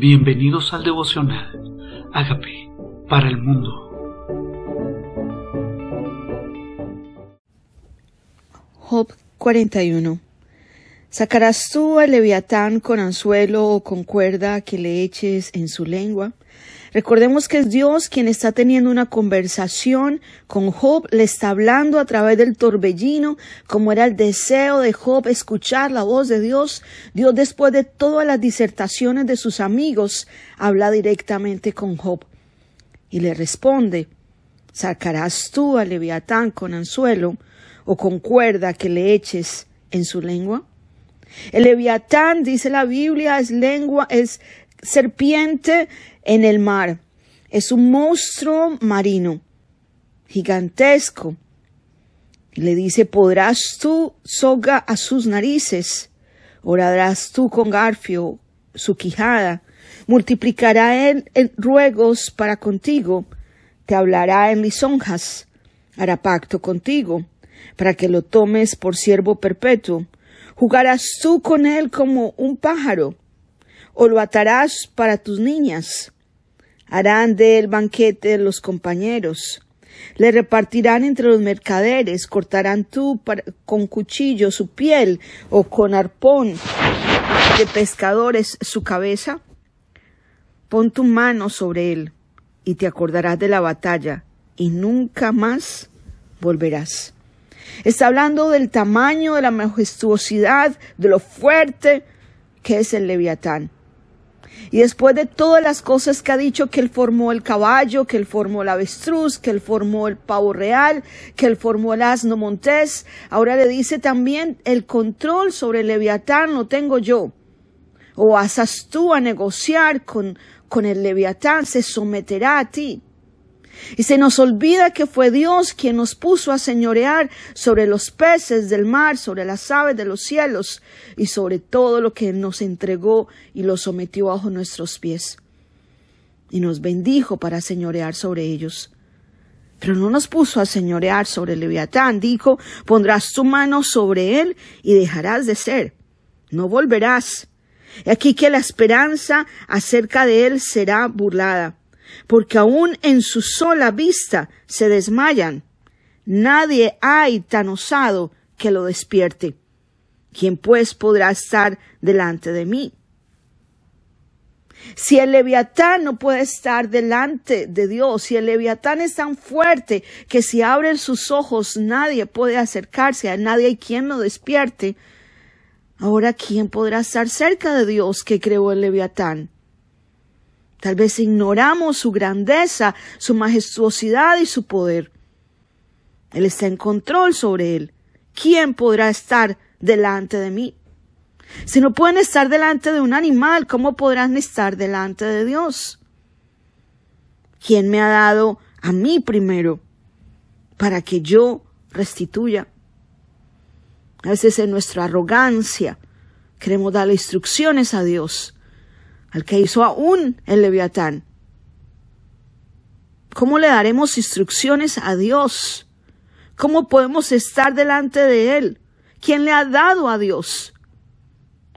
Bienvenidos al devocional. Hágame para el mundo. Job 41. ¿Sacarás tú al leviatán con anzuelo o con cuerda que le eches en su lengua? Recordemos que es Dios quien está teniendo una conversación con Job, le está hablando a través del torbellino, como era el deseo de Job escuchar la voz de Dios. Dios después de todas las disertaciones de sus amigos, habla directamente con Job y le responde, ¿sacarás tú al leviatán con anzuelo o con cuerda que le eches en su lengua? El leviatán, dice la Biblia, es lengua, es serpiente en el mar. Es un monstruo marino, gigantesco. Le dice, podrás tú soga a sus narices, orarás tú con garfio su quijada, multiplicará él en ruegos para contigo, te hablará en lisonjas, hará pacto contigo, para que lo tomes por siervo perpetuo. Jugarás tú con él como un pájaro, o lo atarás para tus niñas. Harán de él banquete los compañeros. Le repartirán entre los mercaderes, cortarán tú con cuchillo su piel o con arpón de pescadores su cabeza. Pon tu mano sobre él y te acordarás de la batalla y nunca más volverás. Está hablando del tamaño, de la majestuosidad, de lo fuerte que es el leviatán. Y después de todas las cosas que ha dicho, que él formó el caballo, que él formó el avestruz, que él formó el pavo real, que él formó el asno montés, ahora le dice también el control sobre el leviatán lo tengo yo. O asas tú a negociar con, con el leviatán, se someterá a ti. Y se nos olvida que fue Dios quien nos puso a señorear sobre los peces del mar, sobre las aves de los cielos y sobre todo lo que nos entregó y lo sometió bajo nuestros pies. Y nos bendijo para señorear sobre ellos. Pero no nos puso a señorear sobre el leviatán. Dijo, pondrás tu mano sobre él y dejarás de ser. No volverás. Y aquí que la esperanza acerca de él será burlada porque aún en su sola vista se desmayan. Nadie hay tan osado que lo despierte. ¿Quién pues podrá estar delante de mí? Si el leviatán no puede estar delante de Dios, si el leviatán es tan fuerte que si abren sus ojos nadie puede acercarse, a nadie hay quien lo despierte, ahora ¿quién podrá estar cerca de Dios que creó el leviatán? Tal vez ignoramos su grandeza, su majestuosidad y su poder. Él está en control sobre él. ¿Quién podrá estar delante de mí? Si no pueden estar delante de un animal, ¿cómo podrán estar delante de Dios? ¿Quién me ha dado a mí primero para que yo restituya? A veces en nuestra arrogancia queremos darle instrucciones a Dios al que hizo aún el leviatán. ¿Cómo le daremos instrucciones a Dios? ¿Cómo podemos estar delante de Él? ¿Quién le ha dado a Dios?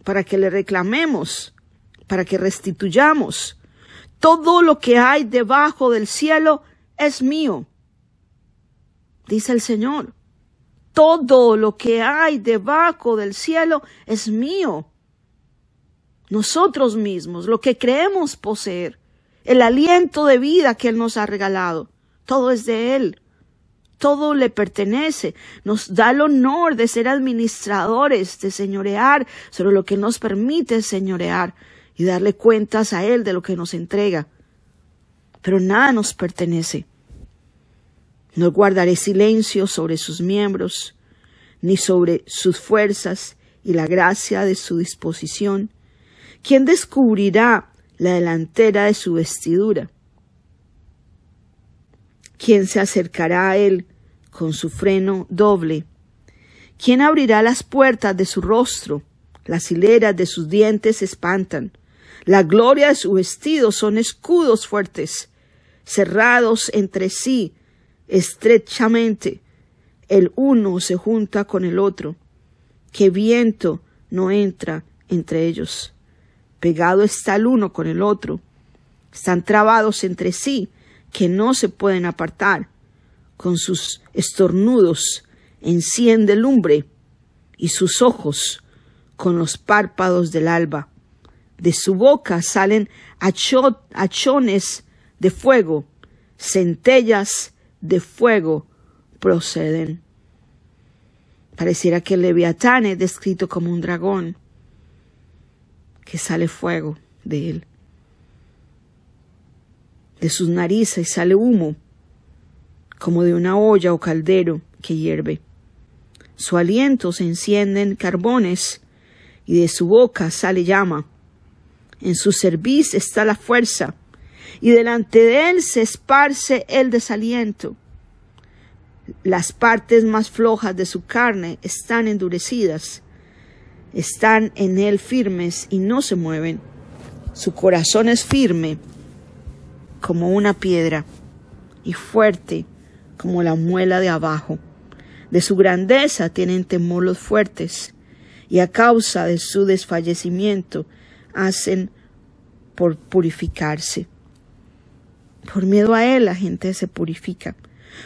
Para que le reclamemos, para que restituyamos. Todo lo que hay debajo del cielo es mío, dice el Señor. Todo lo que hay debajo del cielo es mío nosotros mismos, lo que creemos poseer, el aliento de vida que Él nos ha regalado, todo es de Él. Todo le pertenece, nos da el honor de ser administradores, de señorear sobre lo que nos permite señorear y darle cuentas a Él de lo que nos entrega. Pero nada nos pertenece. No guardaré silencio sobre sus miembros, ni sobre sus fuerzas y la gracia de su disposición, ¿Quién descubrirá la delantera de su vestidura? ¿Quién se acercará a él con su freno doble? ¿Quién abrirá las puertas de su rostro? Las hileras de sus dientes espantan. La gloria de su vestido son escudos fuertes, cerrados entre sí estrechamente. El uno se junta con el otro. Que viento no entra entre ellos pegado está el uno con el otro. Están trabados entre sí, que no se pueden apartar. Con sus estornudos enciende lumbre y sus ojos con los párpados del alba. De su boca salen achones de fuego, centellas de fuego proceden. Pareciera que el leviatán es descrito como un dragón, que sale fuego de él. De sus narices sale humo, como de una olla o caldero que hierve. Su aliento se encienden carbones y de su boca sale llama. En su cerviz está la fuerza y delante de él se esparce el desaliento. Las partes más flojas de su carne están endurecidas, están en él firmes y no se mueven. Su corazón es firme como una piedra y fuerte como la muela de abajo. De su grandeza tienen temor los fuertes y a causa de su desfallecimiento hacen por purificarse. Por miedo a él la gente se purifica.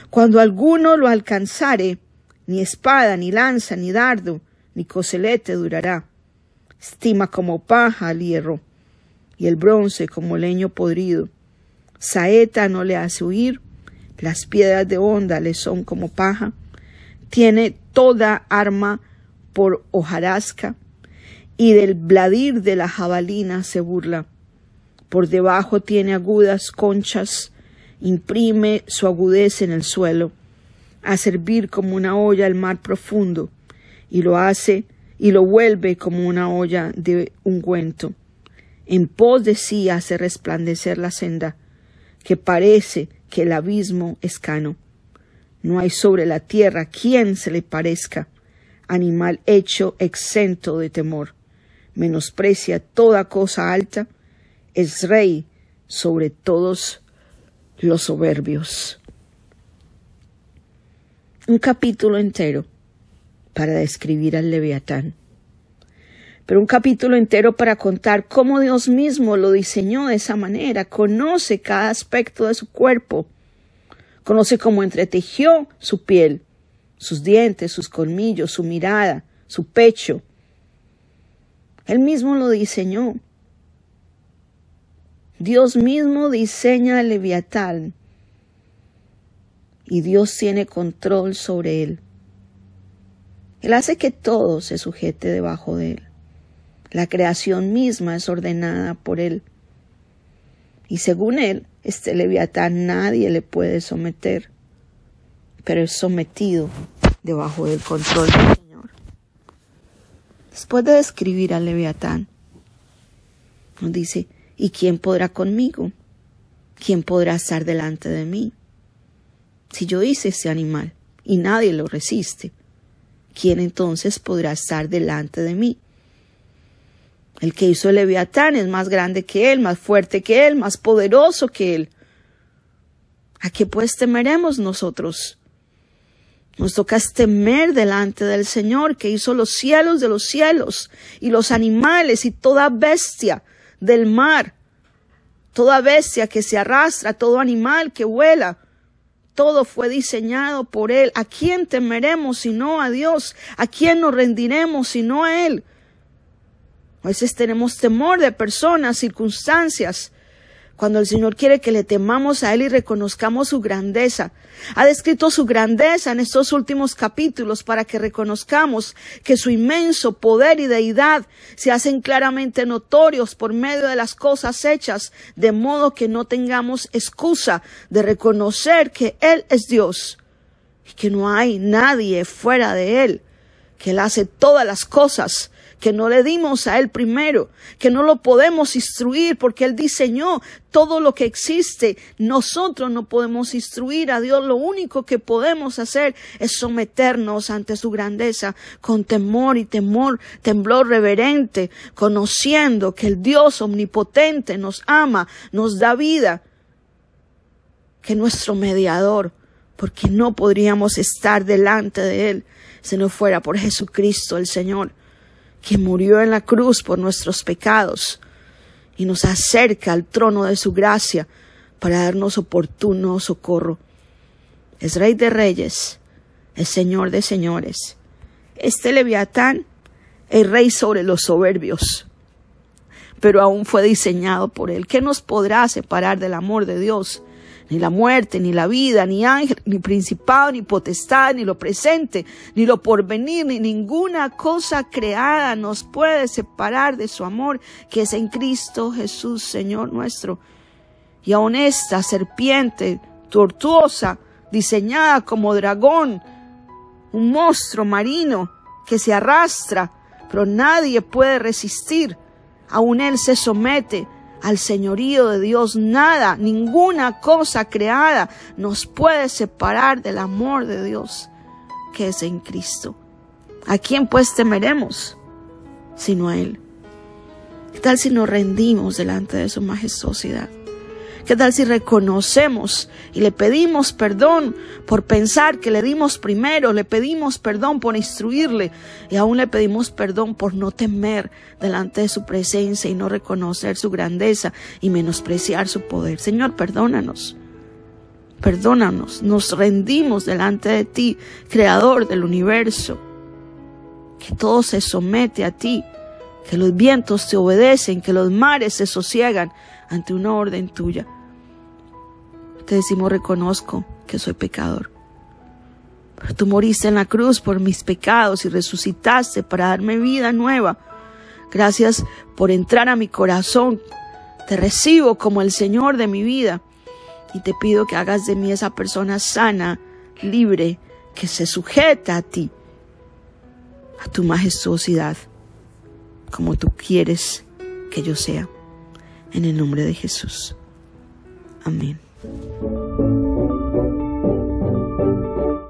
Cuando alguno lo alcanzare, ni espada, ni lanza, ni dardo, ni coselete durará. Estima como paja al hierro, y el bronce como leño podrido. Saeta no le hace huir, las piedras de onda le son como paja. Tiene toda arma por hojarasca, y del bladir de la jabalina se burla. Por debajo tiene agudas conchas, imprime su agudeza en el suelo, a servir como una olla al mar profundo, y lo hace y lo vuelve como una olla de ungüento. En pos de sí hace resplandecer la senda, que parece que el abismo es cano. No hay sobre la tierra quien se le parezca, animal hecho exento de temor. Menosprecia toda cosa alta, es rey sobre todos los soberbios. Un capítulo entero para describir al leviatán, pero un capítulo entero para contar cómo Dios mismo lo diseñó de esa manera, conoce cada aspecto de su cuerpo, conoce cómo entretejió su piel, sus dientes, sus colmillos, su mirada, su pecho. Él mismo lo diseñó. Dios mismo diseña el leviatán. Y Dios tiene control sobre él. Él hace que todo se sujete debajo de él. La creación misma es ordenada por él. Y según él, este leviatán nadie le puede someter, pero es sometido debajo del control del Señor. Después de describir al leviatán, nos dice, ¿Y quién podrá conmigo? ¿Quién podrá estar delante de mí? Si yo hice ese animal y nadie lo resiste, ¿quién entonces podrá estar delante de mí? El que hizo leviatán es más grande que él, más fuerte que él, más poderoso que él. ¿A qué pues temeremos nosotros? Nos toca temer delante del Señor que hizo los cielos de los cielos y los animales y toda bestia del mar, toda bestia que se arrastra, todo animal que vuela, todo fue diseñado por Él. ¿A quién temeremos sino a Dios? ¿A quién nos rendiremos sino a Él? A veces tenemos temor de personas, circunstancias, cuando el Señor quiere que le temamos a Él y reconozcamos su grandeza. Ha descrito su grandeza en estos últimos capítulos para que reconozcamos que su inmenso poder y deidad se hacen claramente notorios por medio de las cosas hechas, de modo que no tengamos excusa de reconocer que Él es Dios y que no hay nadie fuera de Él, que Él hace todas las cosas que no le dimos a Él primero, que no lo podemos instruir porque Él diseñó todo lo que existe. Nosotros no podemos instruir a Dios. Lo único que podemos hacer es someternos ante su grandeza con temor y temor, temblor reverente, conociendo que el Dios omnipotente nos ama, nos da vida, que nuestro mediador, porque no podríamos estar delante de Él si no fuera por Jesucristo el Señor que murió en la cruz por nuestros pecados, y nos acerca al trono de su gracia para darnos oportuno socorro. Es Rey de Reyes, es Señor de Señores. Este Leviatán es Rey sobre los soberbios, pero aún fue diseñado por Él. ¿Qué nos podrá separar del amor de Dios? Ni la muerte, ni la vida, ni ángel, ni principado, ni potestad, ni lo presente, ni lo porvenir, ni ninguna cosa creada nos puede separar de su amor que es en Cristo Jesús, Señor nuestro. Y aun esta serpiente tortuosa, diseñada como dragón, un monstruo marino que se arrastra, pero nadie puede resistir. Aún él se somete al señorío de Dios. Nada, ninguna cosa creada nos puede separar del amor de Dios que es en Cristo. ¿A quién pues temeremos? Sino a Él. ¿Qué tal si nos rendimos delante de su majestuosidad? ¿Qué tal si reconocemos y le pedimos perdón por pensar que le dimos primero, le pedimos perdón por instruirle y aún le pedimos perdón por no temer delante de su presencia y no reconocer su grandeza y menospreciar su poder? Señor, perdónanos. Perdónanos, nos rendimos delante de ti, creador del universo, que todo se somete a ti, que los vientos te obedecen, que los mares se sosiegan ante una orden tuya te decimos reconozco que soy pecador. Pero tú moriste en la cruz por mis pecados y resucitaste para darme vida nueva. Gracias por entrar a mi corazón. Te recibo como el Señor de mi vida y te pido que hagas de mí esa persona sana, libre, que se sujeta a ti, a tu majestuosidad, como tú quieres que yo sea. En el nombre de Jesús. Amén.